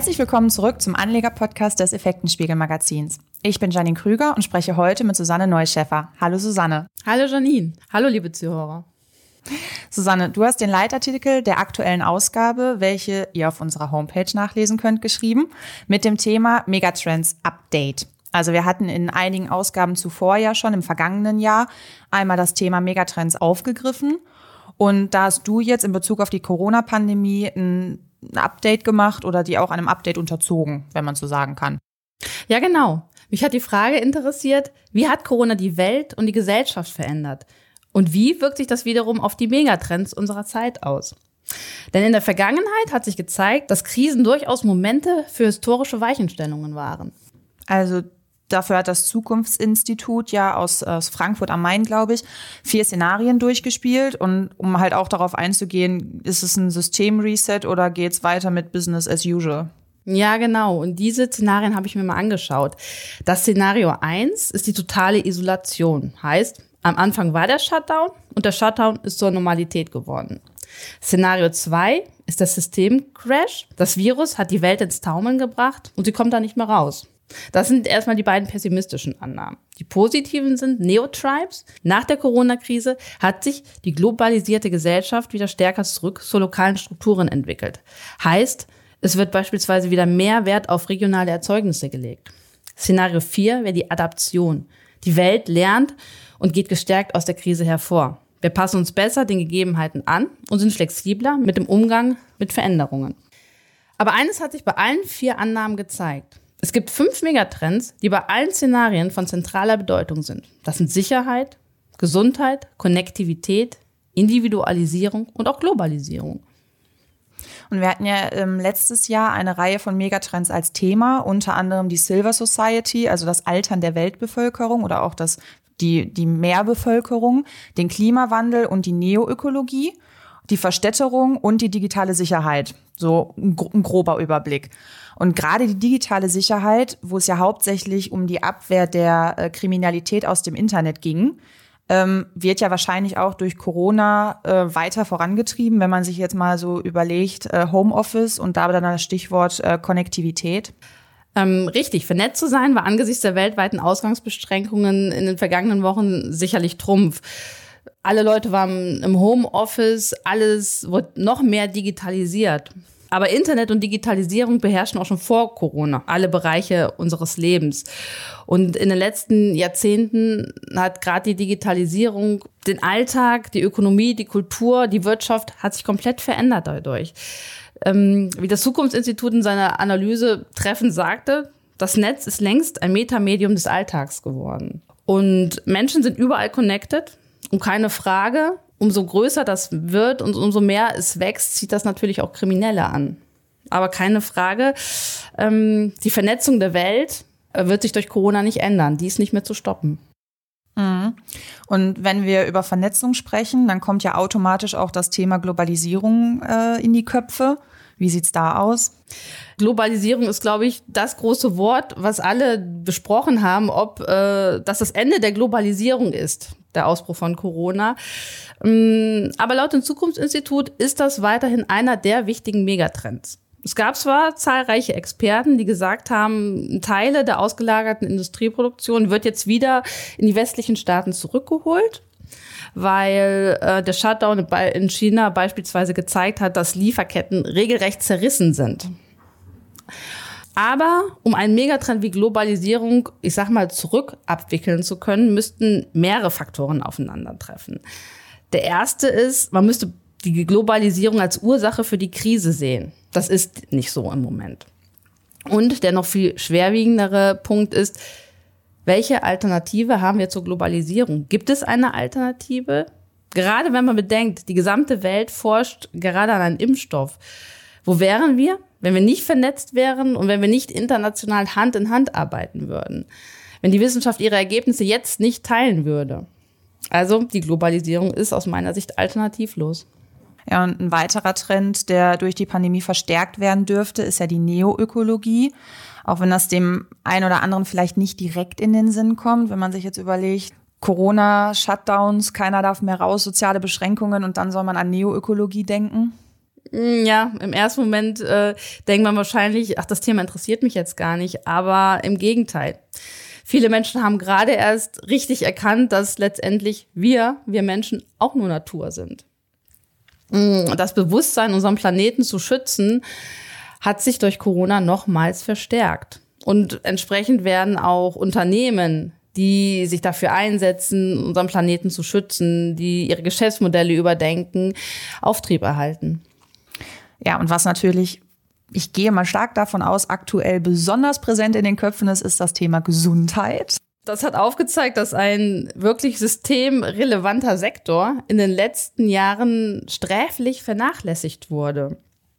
Herzlich willkommen zurück zum Anleger-Podcast des Effektenspiegel-Magazins. Ich bin Janine Krüger und spreche heute mit Susanne Neuschäffer. Hallo Susanne. Hallo Janine. Hallo liebe Zuhörer. Susanne, du hast den Leitartikel der aktuellen Ausgabe, welche ihr auf unserer Homepage nachlesen könnt, geschrieben, mit dem Thema Megatrends Update. Also wir hatten in einigen Ausgaben zuvor ja schon im vergangenen Jahr einmal das Thema Megatrends aufgegriffen. Und da hast du jetzt in Bezug auf die Corona-Pandemie ein ein Update gemacht oder die auch einem Update unterzogen, wenn man so sagen kann. Ja, genau. Mich hat die Frage interessiert, wie hat Corona die Welt und die Gesellschaft verändert? Und wie wirkt sich das wiederum auf die Megatrends unserer Zeit aus? Denn in der Vergangenheit hat sich gezeigt, dass Krisen durchaus Momente für historische Weichenstellungen waren. Also Dafür hat das Zukunftsinstitut ja aus, aus Frankfurt am Main, glaube ich, vier Szenarien durchgespielt. Und um halt auch darauf einzugehen, ist es ein Systemreset oder geht es weiter mit Business as usual? Ja, genau. Und diese Szenarien habe ich mir mal angeschaut. Das Szenario 1 ist die totale Isolation. Heißt, am Anfang war der Shutdown und der Shutdown ist zur Normalität geworden. Szenario 2 ist das Systemcrash. Das Virus hat die Welt ins Taumeln gebracht und sie kommt da nicht mehr raus. Das sind erstmal die beiden pessimistischen Annahmen. Die positiven sind Neotribes. Nach der Corona-Krise hat sich die globalisierte Gesellschaft wieder stärker zurück zu lokalen Strukturen entwickelt. Heißt, es wird beispielsweise wieder mehr Wert auf regionale Erzeugnisse gelegt. Szenario 4 wäre die Adaption. Die Welt lernt und geht gestärkt aus der Krise hervor. Wir passen uns besser den Gegebenheiten an und sind flexibler mit dem Umgang mit Veränderungen. Aber eines hat sich bei allen vier Annahmen gezeigt. Es gibt fünf Megatrends, die bei allen Szenarien von zentraler Bedeutung sind. Das sind Sicherheit, Gesundheit, Konnektivität, Individualisierung und auch Globalisierung. Und wir hatten ja ähm, letztes Jahr eine Reihe von Megatrends als Thema, unter anderem die Silver Society, also das Altern der Weltbevölkerung oder auch das, die, die Meerbevölkerung, den Klimawandel und die Neoökologie, die Verstädterung und die digitale Sicherheit. So ein, grober Überblick. Und gerade die digitale Sicherheit, wo es ja hauptsächlich um die Abwehr der äh, Kriminalität aus dem Internet ging, ähm, wird ja wahrscheinlich auch durch Corona äh, weiter vorangetrieben, wenn man sich jetzt mal so überlegt, äh, Homeoffice und da dann das Stichwort äh, Konnektivität. Ähm, richtig, vernetzt zu sein war angesichts der weltweiten Ausgangsbeschränkungen in den vergangenen Wochen sicherlich Trumpf. Alle Leute waren im Homeoffice, alles wird noch mehr digitalisiert. Aber Internet und Digitalisierung beherrschen auch schon vor Corona alle Bereiche unseres Lebens. Und in den letzten Jahrzehnten hat gerade die Digitalisierung den Alltag, die Ökonomie, die Kultur, die Wirtschaft hat sich komplett verändert dadurch. Ähm, wie das Zukunftsinstitut in seiner Analyse treffend sagte, das Netz ist längst ein Metamedium des Alltags geworden. Und Menschen sind überall connected. Und keine Frage, umso größer das wird und umso mehr es wächst, zieht das natürlich auch Kriminelle an. Aber keine Frage, ähm, die Vernetzung der Welt äh, wird sich durch Corona nicht ändern. Die ist nicht mehr zu stoppen. Mhm. Und wenn wir über Vernetzung sprechen, dann kommt ja automatisch auch das Thema Globalisierung äh, in die Köpfe. Wie sieht's da aus? Globalisierung ist, glaube ich, das große Wort, was alle besprochen haben, ob äh, das das Ende der Globalisierung ist, der Ausbruch von Corona. Ähm, aber laut dem Zukunftsinstitut ist das weiterhin einer der wichtigen Megatrends. Es gab zwar zahlreiche Experten, die gesagt haben, Teile der ausgelagerten Industrieproduktion wird jetzt wieder in die westlichen Staaten zurückgeholt weil äh, der Shutdown in China beispielsweise gezeigt hat, dass Lieferketten regelrecht zerrissen sind. Aber um einen Megatrend wie Globalisierung, ich sag mal, zurück abwickeln zu können, müssten mehrere Faktoren aufeinandertreffen. Der erste ist, man müsste die Globalisierung als Ursache für die Krise sehen. Das ist nicht so im Moment. Und der noch viel schwerwiegendere Punkt ist, welche Alternative haben wir zur Globalisierung? Gibt es eine Alternative? Gerade wenn man bedenkt, die gesamte Welt forscht gerade an einem Impfstoff. Wo wären wir, wenn wir nicht vernetzt wären und wenn wir nicht international Hand in Hand arbeiten würden? Wenn die Wissenschaft ihre Ergebnisse jetzt nicht teilen würde? Also die Globalisierung ist aus meiner Sicht alternativlos. Ja, und ein weiterer Trend, der durch die Pandemie verstärkt werden dürfte, ist ja die Neoökologie. Auch wenn das dem einen oder anderen vielleicht nicht direkt in den Sinn kommt, wenn man sich jetzt überlegt, Corona, Shutdowns, keiner darf mehr raus, soziale Beschränkungen und dann soll man an Neoökologie denken. Hm, ja, im ersten Moment äh, denkt man wahrscheinlich, ach, das Thema interessiert mich jetzt gar nicht, aber im Gegenteil. Viele Menschen haben gerade erst richtig erkannt, dass letztendlich wir, wir Menschen, auch nur Natur sind. Hm, das Bewusstsein, unseren Planeten zu schützen, hat sich durch Corona nochmals verstärkt. Und entsprechend werden auch Unternehmen, die sich dafür einsetzen, unseren Planeten zu schützen, die ihre Geschäftsmodelle überdenken, Auftrieb erhalten. Ja, und was natürlich, ich gehe mal stark davon aus, aktuell besonders präsent in den Köpfen ist, ist das Thema Gesundheit. Das hat aufgezeigt, dass ein wirklich systemrelevanter Sektor in den letzten Jahren sträflich vernachlässigt wurde.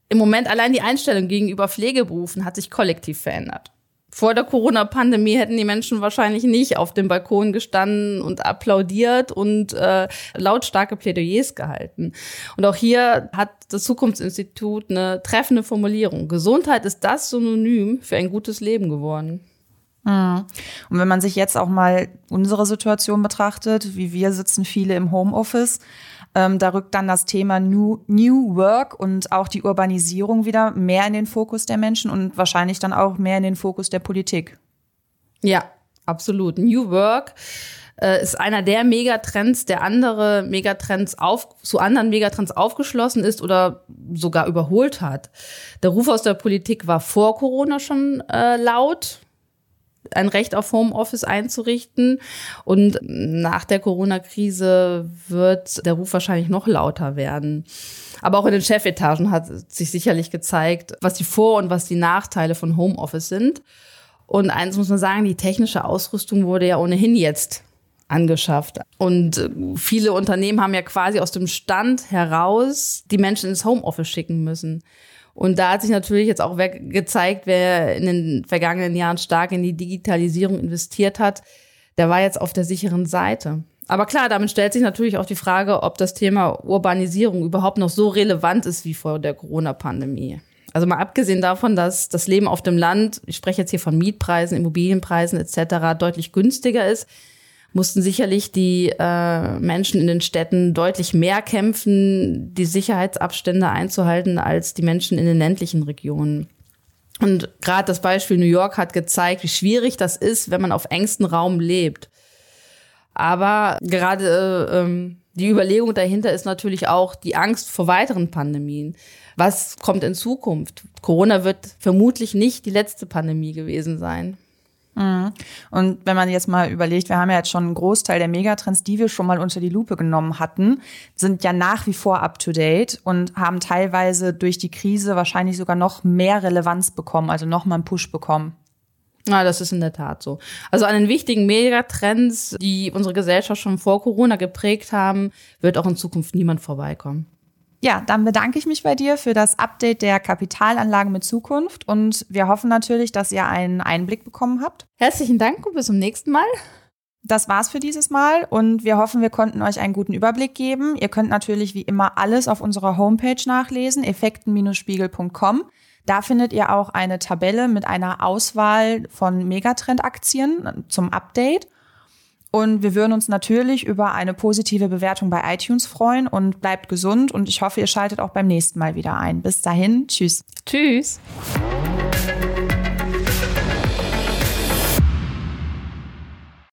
Im Moment allein die Einstellung gegenüber Pflegeberufen hat sich kollektiv verändert vor der Corona-Pandemie hätten die Menschen wahrscheinlich nicht auf dem Balkon gestanden und applaudiert und äh, lautstarke Plädoyers gehalten. Und auch hier hat das Zukunftsinstitut eine treffende Formulierung. Gesundheit ist das Synonym für ein gutes Leben geworden. Mhm. Und wenn man sich jetzt auch mal unsere Situation betrachtet, wie wir sitzen viele im Homeoffice, ähm, da rückt dann das Thema New, New Work und auch die Urbanisierung wieder mehr in den Fokus der Menschen und wahrscheinlich dann auch mehr in den Fokus der Politik. Ja, absolut. New Work äh, ist einer der Megatrends, der andere Megatrends auf, zu anderen Megatrends aufgeschlossen ist oder sogar überholt hat. Der Ruf aus der Politik war vor Corona schon äh, laut ein Recht auf Homeoffice einzurichten. Und nach der Corona-Krise wird der Ruf wahrscheinlich noch lauter werden. Aber auch in den Chefetagen hat sich sicherlich gezeigt, was die Vor- und was die Nachteile von Homeoffice sind. Und eins muss man sagen, die technische Ausrüstung wurde ja ohnehin jetzt angeschafft. Und viele Unternehmen haben ja quasi aus dem Stand heraus die Menschen ins Homeoffice schicken müssen. Und da hat sich natürlich jetzt auch gezeigt, wer in den vergangenen Jahren stark in die Digitalisierung investiert hat, der war jetzt auf der sicheren Seite. Aber klar, damit stellt sich natürlich auch die Frage, ob das Thema Urbanisierung überhaupt noch so relevant ist wie vor der Corona-Pandemie. Also mal abgesehen davon, dass das Leben auf dem Land, ich spreche jetzt hier von Mietpreisen, Immobilienpreisen etc., deutlich günstiger ist, mussten sicherlich die äh, Menschen in den Städten deutlich mehr kämpfen, die Sicherheitsabstände einzuhalten, als die Menschen in den ländlichen Regionen. Und gerade das Beispiel New York hat gezeigt, wie schwierig das ist, wenn man auf engstem Raum lebt. Aber gerade äh, ähm, die Überlegung dahinter ist natürlich auch die Angst vor weiteren Pandemien. Was kommt in Zukunft? Corona wird vermutlich nicht die letzte Pandemie gewesen sein. Mhm. Und wenn man jetzt mal überlegt, wir haben ja jetzt schon einen Großteil der Megatrends, die wir schon mal unter die Lupe genommen hatten, sind ja nach wie vor up to date und haben teilweise durch die Krise wahrscheinlich sogar noch mehr Relevanz bekommen, also noch mal einen Push bekommen. Ja, das ist in der Tat so. Also an den wichtigen Megatrends, die unsere Gesellschaft schon vor Corona geprägt haben, wird auch in Zukunft niemand vorbeikommen. Ja, dann bedanke ich mich bei dir für das Update der Kapitalanlagen mit Zukunft und wir hoffen natürlich, dass ihr einen Einblick bekommen habt. Herzlichen Dank und bis zum nächsten Mal. Das war's für dieses Mal und wir hoffen, wir konnten euch einen guten Überblick geben. Ihr könnt natürlich wie immer alles auf unserer Homepage nachlesen, effekten-spiegel.com. Da findet ihr auch eine Tabelle mit einer Auswahl von Megatrend-Aktien zum Update. Und wir würden uns natürlich über eine positive Bewertung bei iTunes freuen und bleibt gesund und ich hoffe, ihr schaltet auch beim nächsten Mal wieder ein. Bis dahin, tschüss. Tschüss.